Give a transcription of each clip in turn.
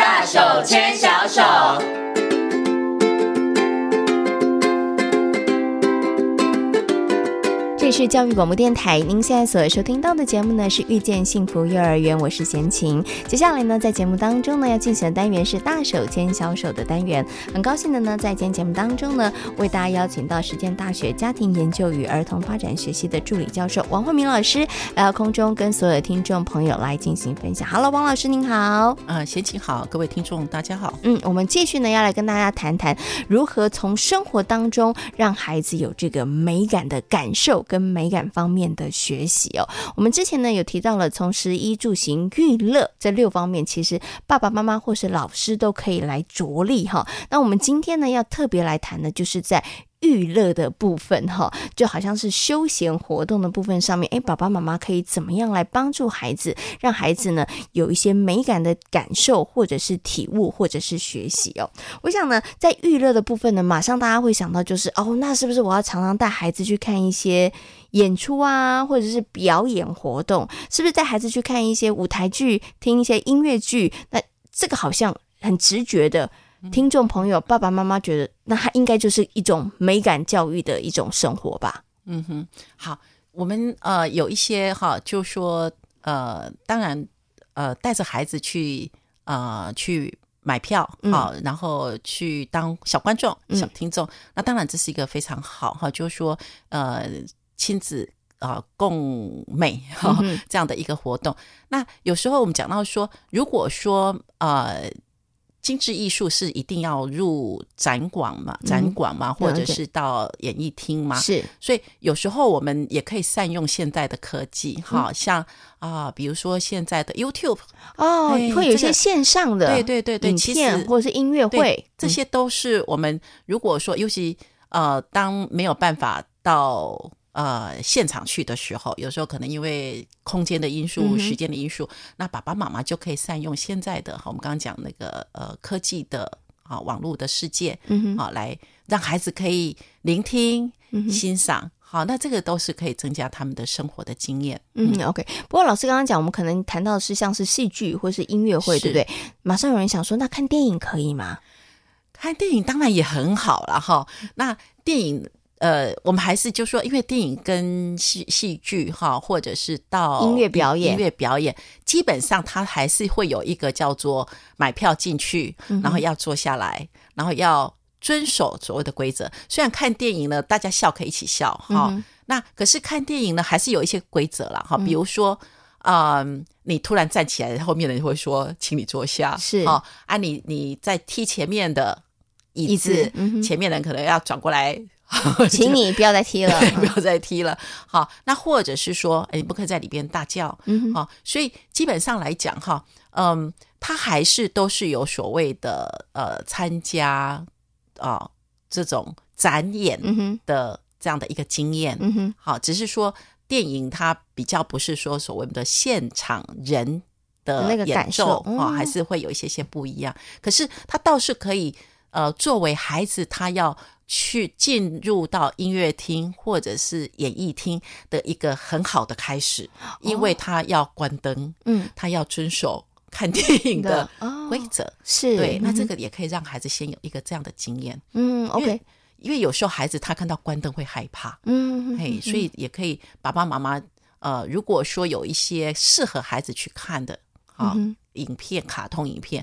大手牵小手。这里是教育广播电台，您现在所收听到的节目呢是《遇见幸福幼儿园》，我是贤琴。接下来呢，在节目当中呢，要进行的单元是“大手牵小手”的单元。很高兴的呢，在今天节目当中呢，为大家邀请到实践大学家庭研究与儿童发展学系的助理教授王慧明老师来到空中，跟所有的听众朋友来进行分享。Hello，王老师您好。呃，贤琴好，各位听众大家好。嗯，我们继续呢，要来跟大家谈谈如何从生活当中让孩子有这个美感的感受。跟美感方面的学习哦，我们之前呢有提到了从食衣住行娱乐这六方面，其实爸爸妈妈或是老师都可以来着力哈。那我们今天呢要特别来谈的，就是在。娱乐的部分哈，就好像是休闲活动的部分上面，诶，爸爸妈妈可以怎么样来帮助孩子，让孩子呢有一些美感的感受，或者是体悟，或者是学习哦。我想呢，在娱乐的部分呢，马上大家会想到就是哦，那是不是我要常常带孩子去看一些演出啊，或者是表演活动？是不是带孩子去看一些舞台剧，听一些音乐剧？那这个好像很直觉的。听众朋友，爸爸妈妈觉得，那他应该就是一种美感教育的一种生活吧？嗯哼，好，我们呃有一些哈，就说呃，当然呃，带着孩子去呃去买票好，嗯、然后去当小观众、小听众，嗯、那当然这是一个非常好哈，就是说呃亲子啊、呃、共美哈这样的一个活动。嗯、那有时候我们讲到说，如果说呃。精致艺术是一定要入展馆嘛？展馆嘛，或者是到演艺厅嘛？是，所以有时候我们也可以善用现在的科技，哈、嗯，像啊、呃，比如说现在的 YouTube 哦，会有一些线上的，对对对对，影片或者是音乐会，这些都是我们如果说，尤其呃，当没有办法到。呃，现场去的时候，有时候可能因为空间的因素、嗯、时间的因素，那爸爸妈妈就可以善用现在的哈，我们刚刚讲那个呃科技的啊网络的世界，嗯哼，好来让孩子可以聆听、嗯、欣赏，好，那这个都是可以增加他们的生活的经验。嗯，OK。不过老师刚刚讲，我们可能谈到的是像是戏剧或是音乐会，对不对？马上有人想说，那看电影可以吗？看电影当然也很好了哈。那电影。呃，我们还是就说，因为电影跟戏戏剧哈，或者是到音乐表演，音乐表演，基本上它还是会有一个叫做买票进去，然后要坐下来，然后要遵守所谓的规则。虽然看电影呢，大家笑可以一起笑哈，嗯、那可是看电影呢，还是有一些规则了哈。比如说，嗯、呃，你突然站起来，后面的人会说，请你坐下，是哦，啊，你你在踢前面的椅子，椅子嗯、前面的人可能要转过来。请你不要再踢了，不要再踢了。好，那或者是说，哎，你不可以在里边大叫。嗯哼，好，所以基本上来讲，哈，嗯，他还是都是有所谓的呃参加啊、呃、这种展演的这样的一个经验。嗯哼，好，只是说电影它比较不是说所谓的现场人的那个感受啊，还是会有一些些不一样。可是他倒是可以呃作为孩子他要。去进入到音乐厅或者是演艺厅的一个很好的开始，因为他要关灯，嗯，他要遵守看电影的规则，是。对。那这个也可以让孩子先有一个这样的经验，嗯，OK。因为有时候孩子他看到关灯会害怕，嗯，嘿，所以也可以爸爸妈妈，呃，如果说有一些适合孩子去看的啊影片，卡通影片。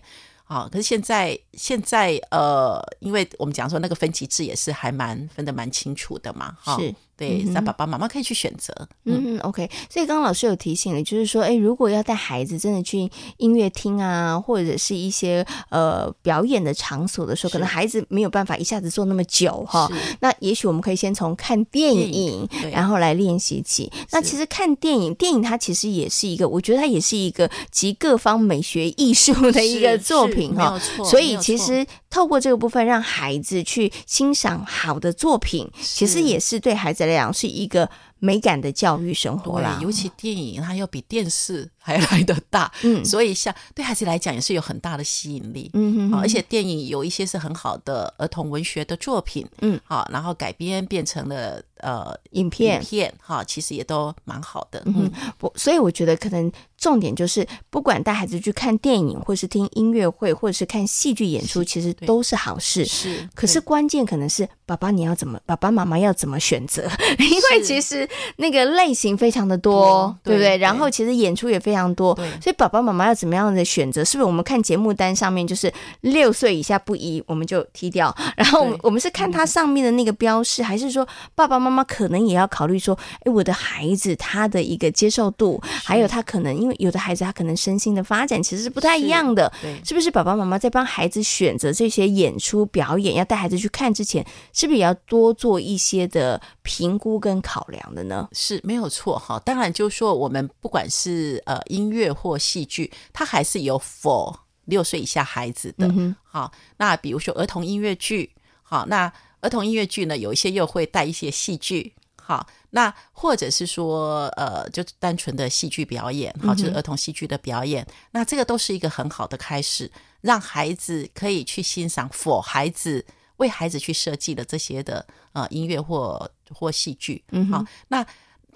啊，可是现在现在呃，因为我们讲说那个分级制也是还蛮分得蛮清楚的嘛，哈。是。对，那爸爸妈妈可以去选择。嗯，嗯，OK。所以刚刚老师有提醒了，就是说，哎，如果要带孩子真的去音乐厅啊，或者是一些呃表演的场所的时候，可能孩子没有办法一下子坐那么久哈。是那也许我们可以先从看电影，电影然后来练习起。那其实看电影，电影它其实也是一个，我觉得它也是一个集各方美学艺术的一个作品哈。所以其实透过这个部分，让孩子去欣赏好的作品，其实也是对孩子来讲。是一个美感的教育生活啦。尤其电影，它要比电视还来得大，嗯，所以像对孩子来讲也是有很大的吸引力，嗯哼哼，而且电影有一些是很好的儿童文学的作品，嗯，好，然后改编变成了呃影片，影片哈，其实也都蛮好的，嗯哼，不，所以我觉得可能。重点就是，不管带孩子去看电影，或是听音乐会，或者是看戏剧演出，其实都是好事。是，可是关键可能是爸爸你要怎么，爸爸妈妈要怎么选择？因为其实那个类型非常的多，对不对？然后其实演出也非常多，所以爸爸妈妈要怎么样的选择？是不是我们看节目单上面就是六岁以下不宜，我们就踢掉？然后我们我们是看它上面的那个标示，还是说爸爸妈妈可能也要考虑说，哎，我的孩子他的一个接受度，还有他可能因为。有的孩子他可能身心的发展其实是不太一样的，是不是？爸爸妈妈在帮孩子选择这些演出表演，要带孩子去看之前，是不是也要多做一些的评估跟考量的呢？是没有错哈。当然，就是说我们不管是呃音乐或戏剧，它还是有 for 六岁以下孩子的。好、嗯，那比如说儿童音乐剧，好，那儿童音乐剧呢，有一些又会带一些戏剧。好，那或者是说，呃，就单纯的戏剧表演，好，就是儿童戏剧的表演，嗯、那这个都是一个很好的开始，让孩子可以去欣赏，for 孩子为孩子去设计的这些的呃音乐或或戏剧，嗯，好，那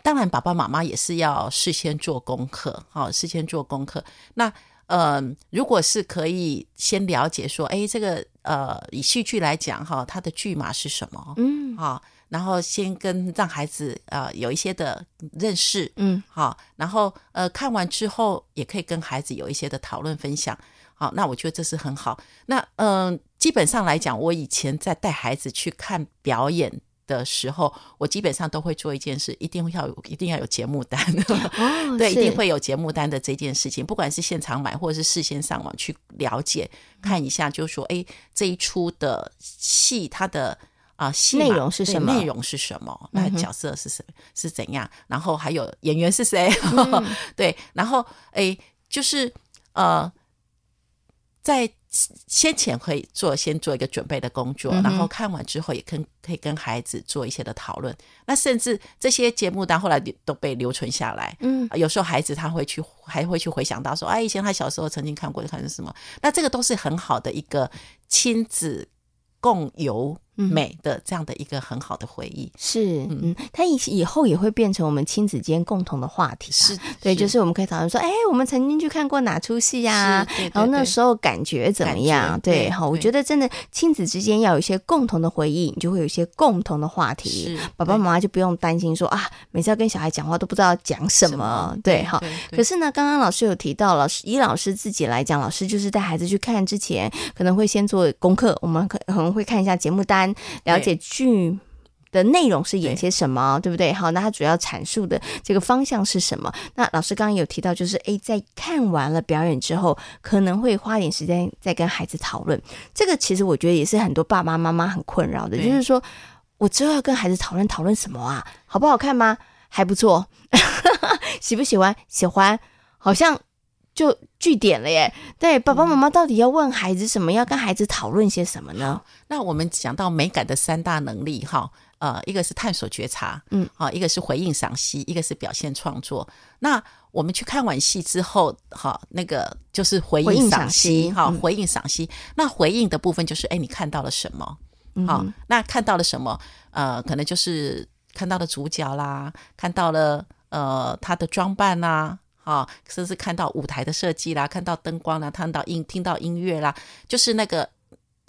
当然爸爸妈妈也是要事先做功课，好，事先做功课。那呃，如果是可以先了解说，哎，这个呃，以戏剧来讲，哈，它的剧码是什么？嗯，好。然后先跟让孩子呃有一些的认识，嗯，好，然后呃看完之后也可以跟孩子有一些的讨论分享，好，那我觉得这是很好。那嗯、呃，基本上来讲，我以前在带孩子去看表演的时候，我基本上都会做一件事，一定要有一定要有节目单，哦、对，一定会有节目单的这件事情，不管是现场买或者是事先上网去了解看一下，就是说，哎，这一出的戏它的。啊，戏内容是什么？内容是什么？那角色是谁？是怎样？然后还有演员是谁？嗯、对，然后诶，就是呃，在先前可以做先做一个准备的工作，嗯、然后看完之后也跟可以跟孩子做一些的讨论。那甚至这些节目单后来都被留存下来。嗯，有时候孩子他会去还会去回想到说，哎，以前他小时候曾经看过的看是什么？那这个都是很好的一个亲子共游。美的这样的一个很好的回忆。是，嗯，他以以后也会变成我们亲子间共同的话题，是对，就是我们可以讨论说，哎，我们曾经去看过哪出戏呀？然后那时候感觉怎么样？对，好，我觉得真的亲子之间要有一些共同的回忆，你就会有一些共同的话题，爸爸妈妈就不用担心说啊，每次要跟小孩讲话都不知道讲什么，对，好。可是呢，刚刚老师有提到，老师以老师自己来讲，老师就是带孩子去看之前，可能会先做功课，我们可可能会看一下节目单。了解剧的内容是演些什么，对，对不对？好，那他主要阐述的这个方向是什么？那老师刚刚有提到，就是诶，在看完了表演之后，可能会花点时间再跟孩子讨论。这个其实我觉得也是很多爸爸妈妈很困扰的，就是说我之后要跟孩子讨论讨论什么啊？好不好看吗？还不错，喜不喜欢？喜欢，好像。就据点了耶，对，爸爸妈妈到底要问孩子什么？要跟孩子讨论些什么呢？那我们讲到美感的三大能力，哈，呃，一个是探索觉察，嗯，好，一个是回应赏析，一个是表现创作。那我们去看完戏之后，哈，那个就是回应赏析，哈，回应赏析。那回应的部分就是，哎，你看到了什么？好，嗯，那看到了什么？呃，可能就是看到了主角啦，看到了呃他的装扮啦。啊，甚至看到舞台的设计啦，看到灯光啦，看到音，听到音乐啦，就是那个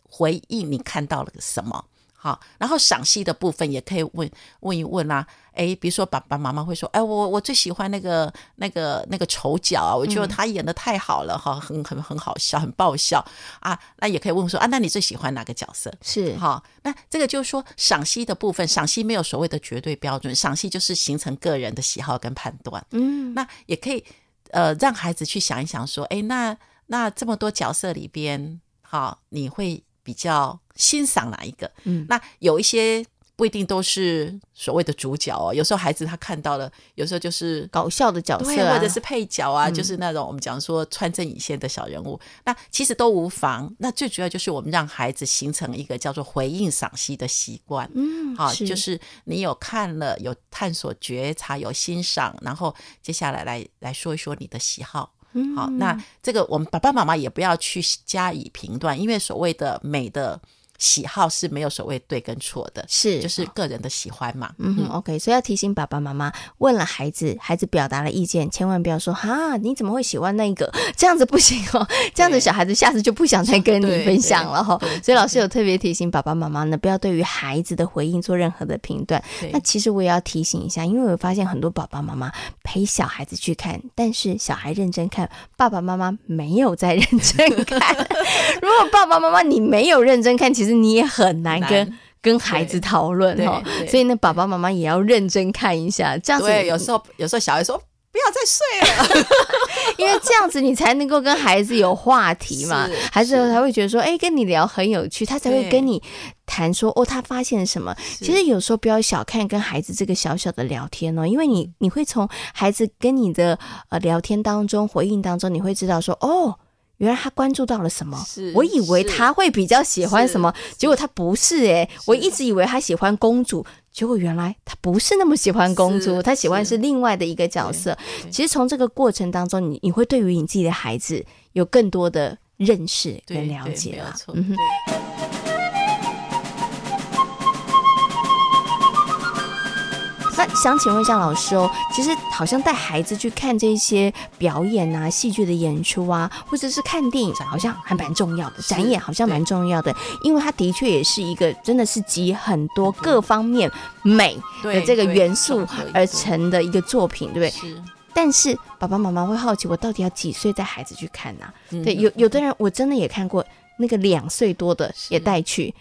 回忆你看到了什么？好，然后赏析的部分也可以问问一问啦、啊。哎，比如说爸爸妈妈会说，哎，我我最喜欢那个那个那个丑角啊，我觉得他演的太好了哈、嗯，很很很好笑，很爆笑啊。那也可以问说啊，那你最喜欢哪个角色？是好，那这个就是说赏析的部分，赏析没有所谓的绝对标准，赏析就是形成个人的喜好跟判断。嗯，那也可以呃让孩子去想一想说，哎，那那这么多角色里边，好，你会比较欣赏哪一个？嗯，那有一些。不一定都是所谓的主角哦，有时候孩子他看到了，有时候就是搞笑的角色、啊，或者是配角啊，嗯、就是那种我们讲说穿针引线的小人物，那其实都无妨。那最主要就是我们让孩子形成一个叫做回应赏析的习惯，嗯，好，就是你有看了，有探索、觉察、有欣赏，然后接下来来来说一说你的喜好，嗯，好，那这个我们爸爸妈妈也不要去加以评断，因为所谓的美的。喜好是没有所谓对跟错的，是就是个人的喜欢嘛。嗯，嗯，OK，所以要提醒爸爸妈妈，问了孩子，孩子表达了意见，千万不要说哈，你怎么会喜欢那个？这样子不行哦，这样子小孩子下次就不想再跟你分享了哈。所以老师有特别提醒爸爸妈妈呢，不要对于孩子的回应做任何的评断。那其实我也要提醒一下，因为我发现很多爸爸妈妈陪小孩子去看，但是小孩认真看，爸爸妈妈没有在认真看。如果爸爸妈妈你没有认真看，其实。其实你也很难跟难。跟孩子讨论哈，所以呢，爸爸妈妈也要认真看一下，这样子。对，有时候有时候小孩说不要再睡了，因为这样子你才能够跟孩子有话题嘛，孩子才会觉得说，哎，跟你聊很有趣，他才会跟你谈说，哦，他发现了什么。其实有时候不要小看跟孩子这个小小的聊天哦，因为你你会从孩子跟你的呃聊天当中回应当中，你会知道说，哦。原来他关注到了什么？我以为他会比较喜欢什么，结果他不是诶、欸，我一直以为他喜欢公主，结果原来他不是那么喜欢公主，他喜欢是另外的一个角色。其实从这个过程当中，你你会对于你自己的孩子有更多的认识跟了解了。嗯哼。想请问一下老师哦，其实好像带孩子去看这些表演啊、戏剧的演出啊，或者是看电影，好像还蛮重要的。展演好像蛮重要的，因为它的确也是一个真的是集很多各方面美的这个元素而成的一个作品，对不对？是。但是爸爸妈妈会好奇，我到底要几岁带孩子去看呢？对，有有的人我真的也看过，那个两岁多的也带去。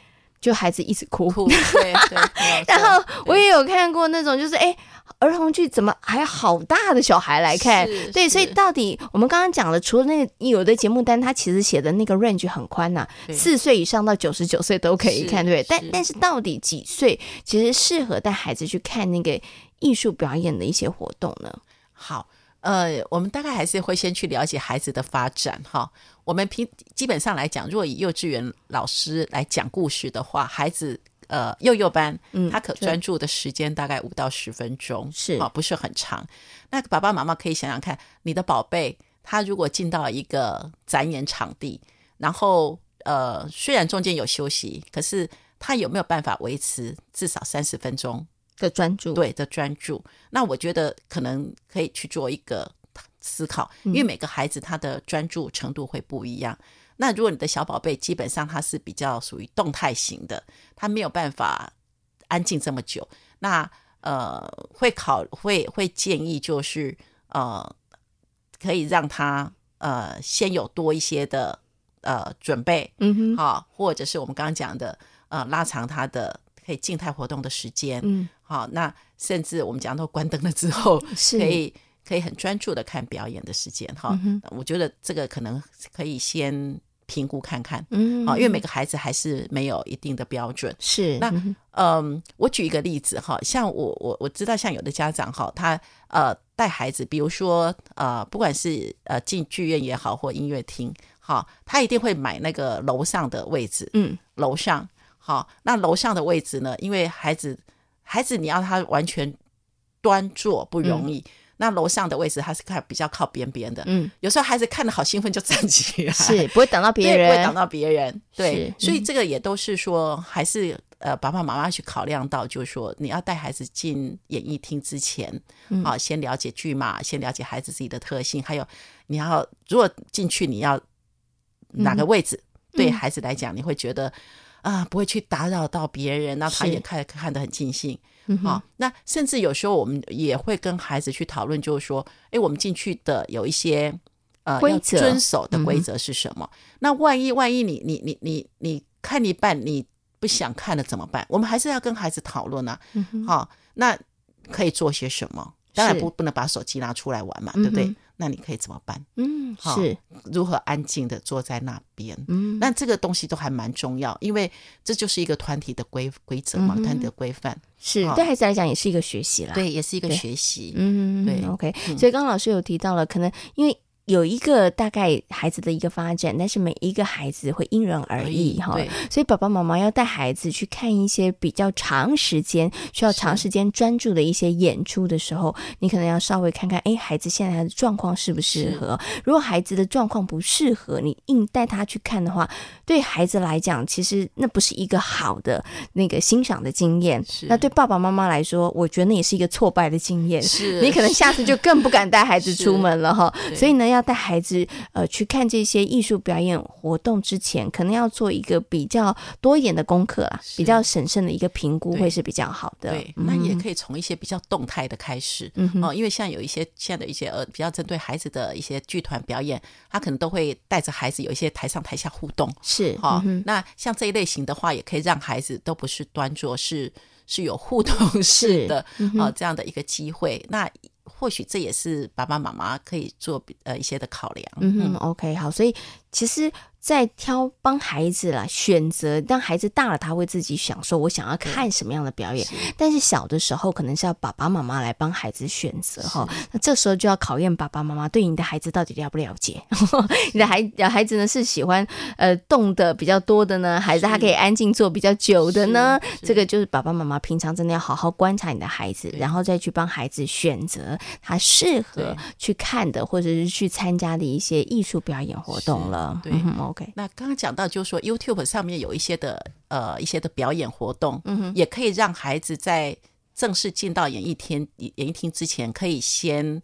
就孩子一直哭，哭对 对，然后我也有看过那种，就是哎，儿童剧怎么还有好大的小孩来看？对，所以到底我们刚刚讲了，除了那个有的节目单，它其实写的那个 range 很宽呐、啊，四岁以上到九十九岁都可以看，对不对？但但是到底几岁其实适合带孩子去看那个艺术表演的一些活动呢？好。呃，我们大概还是会先去了解孩子的发展哈。我们平基本上来讲，如果以幼稚园老师来讲故事的话，孩子呃幼幼班，嗯，他可专注的时间大概五到十分钟，是啊，不是很长。那爸爸妈妈可以想想看，你的宝贝他如果进到一个展演场地，然后呃虽然中间有休息，可是他有没有办法维持至少三十分钟？的专注，对的专注，那我觉得可能可以去做一个思考，因为每个孩子他的专注程度会不一样。嗯、那如果你的小宝贝基本上他是比较属于动态型的，他没有办法安静这么久，那呃会考会会建议就是呃可以让他呃先有多一些的呃准备，嗯哼，好，或者是我们刚刚讲的呃拉长他的。可以静态活动的时间，嗯，好，那甚至我们讲到关灯了之后，是。可以可以很专注的看表演的时间，哈、嗯，我觉得这个可能可以先评估看看，嗯，好，因为每个孩子还是没有一定的标准，是那，嗯，嗯，我举一个例子哈，像我我我知道，像有的家长哈，他呃带孩子，比如说呃，不管是呃进剧院也好，或音乐厅，好，他一定会买那个楼上的位置，嗯，楼上。好，那楼上的位置呢？因为孩子，孩子你要他完全端坐不容易。嗯、那楼上的位置他是看比较靠边边的。嗯，有时候孩子看的好兴奋就站起来，是不会挡到别人，不会挡到别人。对，是所以这个也都是说，还是呃爸爸妈妈去考量到，就是说你要带孩子进演艺厅之前，啊、嗯，先了解剧码，先了解孩子自己的特性，还有你要如果进去你要哪个位置，嗯、对孩子来讲你会觉得。啊，不会去打扰到别人，那他也看看得很尽兴。好、嗯哼哦，那甚至有时候我们也会跟孩子去讨论，就是说，哎，我们进去的有一些呃规则要遵守的规则是什么？嗯、那万一万一你你你你你看一半你不想看了怎么办？我们还是要跟孩子讨论啊。好、嗯哼哦，那可以做些什么？当然不不能把手机拿出来玩嘛，是对不对？那你可以怎么办？嗯，是如何安静的坐在那边？嗯，那这个东西都还蛮重要，因为这就是一个团体的规规则嘛，团体的规范是对孩子来讲也是一个学习啦，对，也是一个学习。嗯，对，OK。所以刚刚老师有提到了，可能因为。有一个大概孩子的一个发展，但是每一个孩子会因人而异哈，所以爸爸妈妈要带孩子去看一些比较长时间需要长时间专注的一些演出的时候，你可能要稍微看看，哎，孩子现在的状况适不适合？如果孩子的状况不适合，你硬带他去看的话，对孩子来讲，其实那不是一个好的那个欣赏的经验。那对爸爸妈妈来说，我觉得那也是一个挫败的经验。是，你可能下次就更不敢带孩子出门了哈。所以呢，要。要带孩子呃去看这些艺术表演活动之前，可能要做一个比较多一点的功课啦，比较审慎的一个评估会是比较好的。对，嗯、那也可以从一些比较动态的开始，嗯哦，因为像有一些现在的一些呃比较针对孩子的一些剧团表演，他可能都会带着孩子有一些台上台下互动，是哈。哦嗯、那像这一类型的话，也可以让孩子都不是端坐，是是有互动式的啊、嗯哦、这样的一个机会。那或许这也是爸爸妈妈可以做呃一些的考量。嗯哼，OK，好，所以其实。在挑帮孩子来选择，当孩子大了，他会自己享受我想要看什么样的表演。是，但是小的时候，可能是要爸爸妈妈来帮孩子选择哈。那这时候就要考验爸爸妈妈对你的孩子到底了不了解。你的孩孩子呢是喜欢呃动的比较多的呢，还是他可以安静坐比较久的呢？这个就是爸爸妈妈平常真的要好好观察你的孩子，然后再去帮孩子选择他适合去看的或者是去参加的一些艺术表演活动了。对。嗯那刚刚讲到，就是说 YouTube 上面有一些的呃一些的表演活动，嗯哼，也可以让孩子在正式进到演艺厅演艺厅之前，可以先、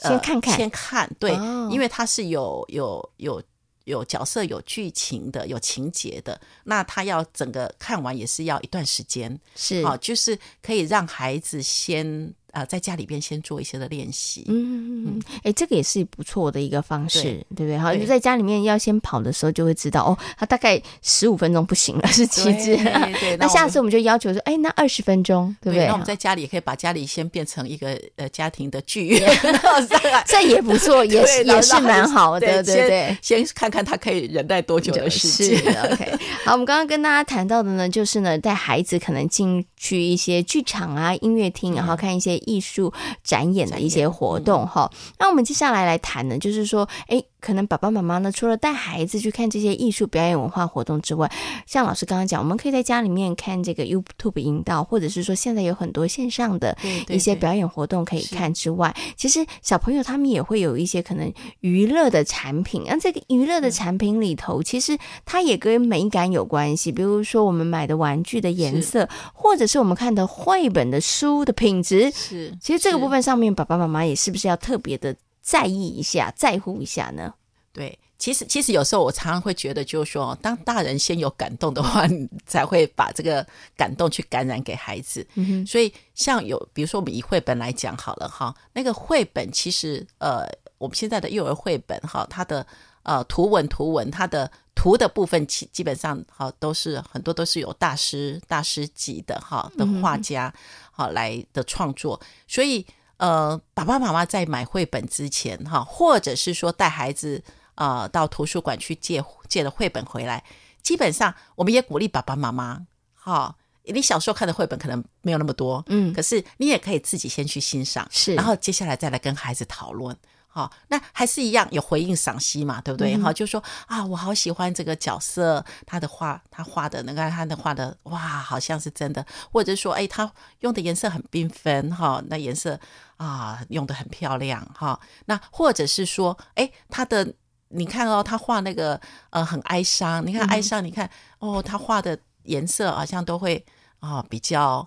呃、先看看，先看，对，哦、因为它是有有有有角色、有剧情的、有情节的，那他要整个看完也是要一段时间，是。好，就是可以让孩子先。啊、呃，在家里边先做一些的练习，嗯嗯嗯，哎、欸，这个也是不错的一个方式，对，对不对？好，就在家里面要先跑的时候，就会知道哦，他大概十五分钟不行了，是旗帜。对，对那下次我们就要求说，哎、欸，那二十分钟，对不对，对？那我们在家里也可以把家里先变成一个呃家庭的剧院，这也不错，也是也是蛮好的，对对对。先看看他可以忍耐多久的时间。OK，好，我们刚刚跟大家谈到的呢，就是呢，带孩子可能进去一些剧场啊、音乐厅，然后看一些。艺术展演的一些活动哈，那我们接下来来谈呢，就是说，哎。可能爸爸妈妈呢，除了带孩子去看这些艺术表演文化活动之外，像老师刚刚讲，我们可以在家里面看这个 YouTube 频道，或者是说现在有很多线上的一些表演活动可以看之外，对对对，其实小朋友他们也会有一些可能娱乐的产品。那这个娱乐的产品里头，其实它也跟美感有关系，比如说我们买的玩具的颜色，或者是我们看的绘本的书的品质。是，其实这个部分上面，爸爸妈妈也是不是要特别的？在意一下，在乎一下呢？对，其实其实有时候我常常会觉得，就是说，当大人先有感动的话，你才会把这个感动去感染给孩子。所以，像有比如说，我们以绘本来讲好了哈，那个绘本其实呃，我们现在的幼儿绘本哈，它的呃图文图文，它的图的部分基基本上哈都是很多都是有大师大师级的哈的画家好来的创作，所以。呃，爸爸妈妈在买绘本之前，哈，或者是说带孩子啊、呃、到图书馆去借借了绘本回来，基本上我们也鼓励爸爸妈妈，哈，你小时候看的绘本可能没有那么多，嗯，可是你也可以自己先去欣赏，是，然后接下来再来跟孩子讨论。好，那还是一样有回应赏析嘛，对不对？好、嗯，就说啊，我好喜欢这个角色，他的画，他画的那个，他的画的，哇，好像是真的。或者说，哎，他用的颜色很缤纷，哈，那颜色啊，用的很漂亮，哈。那或者是说，哎，他的，你看哦，他画那个，呃，很哀伤，你看哀伤，你看，哦，他画的颜色好像都会啊，比较。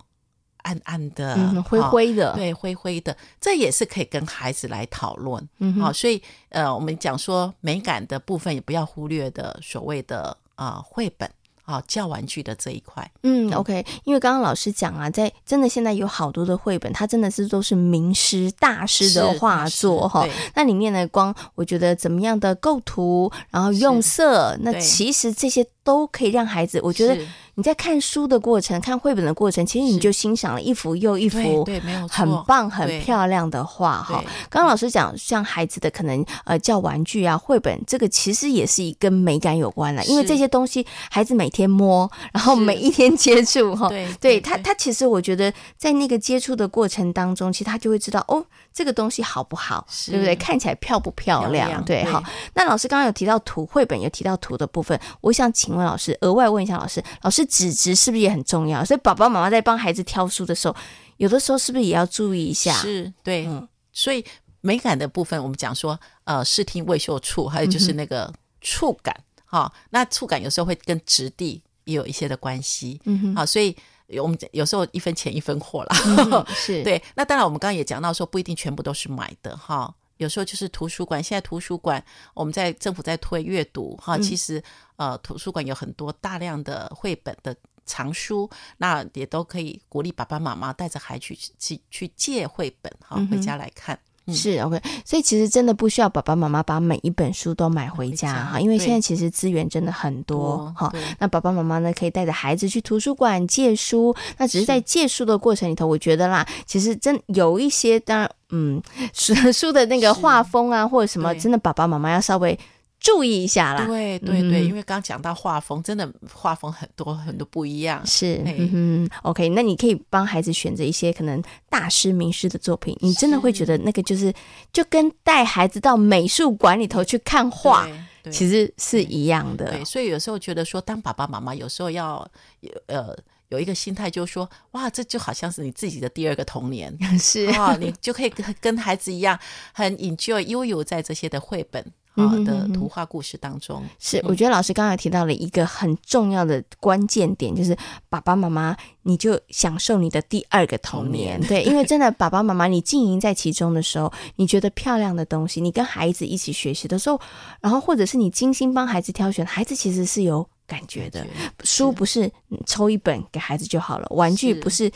暗暗的，嗯、灰灰的，对，灰灰的，这也是可以跟孩子来讨论。嗯哼，好，所以呃，我们讲说美感的部分也不要忽略的所谓的啊、呃、绘本啊教玩具的这一块。嗯，OK，因为刚刚老师讲啊，在真的现在有好多的绘本，它真的是都是名师大师的画作哈。那里面的，光我觉得怎么样的构图，然后用色，那其实这些都可以让孩子，我觉得。你在看书的过程、看绘本的过程，其实你就欣赏了一幅又一幅，对，没有错，很棒、很漂亮的画哈。刚刚老师讲，像孩子的可能呃叫玩具啊、绘本，这个其实也是跟美感有关了，因为这些东西孩子每天摸，然后每一天接触哈，对，对他他其实我觉得在那个接触的过程当中，其实他就会知道哦，这个东西好不好，对不对？看起来漂不漂亮？对，好。那老师刚刚有提到图绘本，有提到图的部分，我想请问老师，额外问一下老师，老师纸质是不是也很重要？所以爸爸妈妈在帮孩子挑书的时候，有的时候是不是也要注意一下？是对，嗯，所以美感的部分，我们讲说，呃，视听味嗅触，还有就是那个触感，哈、嗯哦，那触感有时候会跟质地也有一些的关系，嗯哼，好，所以我们有时候一分钱一分货啦，嗯、是对。那当然，我们刚刚也讲到说，不一定全部都是买的，哈、哦。有时候就是图书馆，现在图书馆我们在政府在推阅读哈，其实呃图书馆有很多大量的绘本的藏书，那也都可以鼓励爸爸妈妈带着孩子去去去借绘本哈回家来看。是 OK，所以其实真的不需要爸爸妈妈把每一本书都买回家哈，因为现在其实资源真的很多哈。那爸爸妈妈呢，可以带着孩子去图书馆借书，那只是在借书的过程里头，我觉得啦，其实真有一些，当然，嗯，书 书的那个画风啊，或者什么，真的爸爸妈妈要稍微。注意一下啦，对对对，因为刚刚讲到画风，真的画风很多很多不一样。是，嗯，OK，那你可以帮孩子选择一些可能大师名师的作品，你真的会觉得那个就是就跟带孩子到美术馆里头去看画，其实是一样的。对，所以有时候觉得说，当爸爸妈妈有时候要有呃有一个心态，就是说，哇，这就好像是你自己的第二个童年，是。啊，你就可以跟跟孩子一样，很 enjoy 悠游在这些的绘本。好的图画故事当中，是我觉得老师刚才提到了一个很重要的关键点，就是爸爸妈妈，你就享受你的第二个童年。对，因为真的爸爸妈妈，你经营在其中的时候，你觉得漂亮的东西，你跟孩子一起学习的时候，然后或者是你精心帮孩子挑选，孩子其实是有感觉的。书不是抽一本给孩子就好了，玩具不是。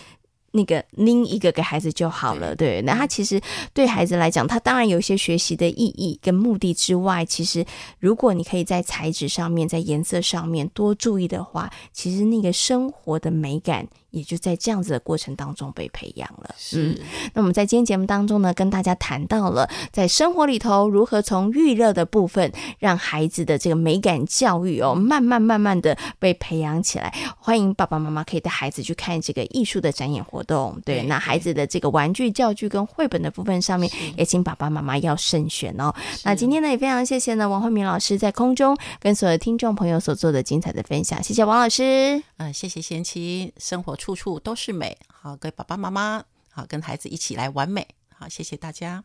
那个拎一个给孩子就好了，对。那他其实对孩子来讲，他当然有一些学习的意义跟目的之外，其实如果你可以在材质上面、在颜色上面多注意的话，其实那个生活的美感。也就在这样子的过程当中被培养了。是，嗯，那我们在今天节目当中呢，跟大家谈到了在生活里头如何从预热的部分，让孩子的这个美感教育哦，慢慢慢慢的被培养起来。欢迎爸爸妈妈可以带孩子去看这个艺术的展演活动。对，对那孩子的这个玩具、教具跟绘本的部分上面，也请爸爸妈妈要慎选哦。那今天呢，也非常谢谢呢王慧敏老师在空中跟所有听众朋友所做的精彩的分享。谢谢王老师。嗯，谢谢贤琪，生活处处都是美好，各位爸爸妈妈好，跟孩子一起来完美好，谢谢大家。